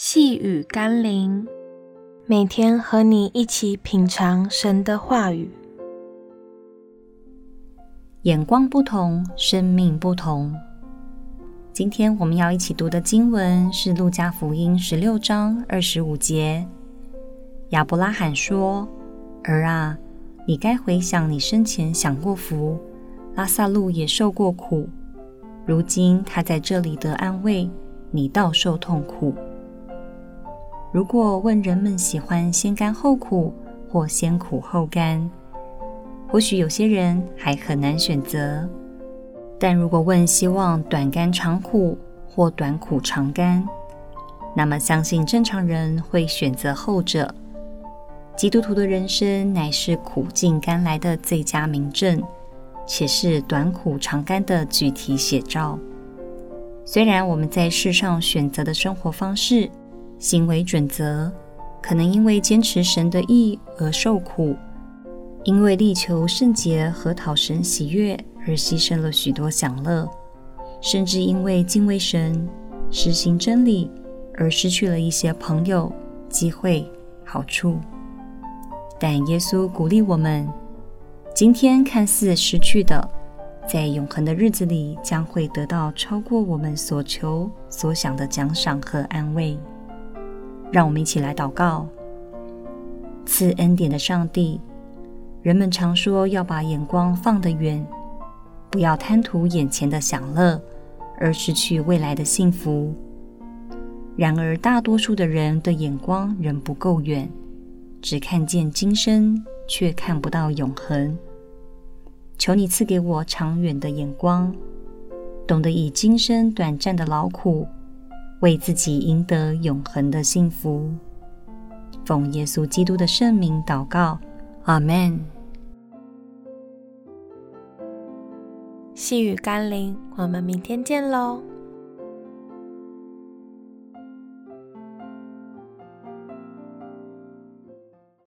细雨甘霖，每天和你一起品尝神的话语。眼光不同，生命不同。今天我们要一起读的经文是《路加福音》十六章二十五节。亚伯拉罕说：“儿啊，你该回想你生前享过福，拉萨路也受过苦，如今他在这里得安慰，你倒受痛苦。”如果问人们喜欢先甘后苦或先苦后甘，或许有些人还很难选择。但如果问希望短甘长苦或短苦长甘，那么相信正常人会选择后者。基督徒的人生乃是苦尽甘来的最佳明证，且是短苦长甘的具体写照。虽然我们在世上选择的生活方式，行为准则可能因为坚持神的意而受苦，因为力求圣洁和讨神喜悦而牺牲了许多享乐，甚至因为敬畏神、实行真理而失去了一些朋友、机会、好处。但耶稣鼓励我们，今天看似失去的，在永恒的日子里将会得到超过我们所求所想的奖赏和安慰。让我们一起来祷告。赐恩典的上帝，人们常说要把眼光放得远，不要贪图眼前的享乐，而失去未来的幸福。然而，大多数的人的眼光仍不够远，只看见今生，却看不到永恒。求你赐给我长远的眼光，懂得以今生短暂的劳苦，为自己赢得永恒的幸福，奉耶稣基督的圣名祷告，阿门。细雨甘霖，我们明天见喽。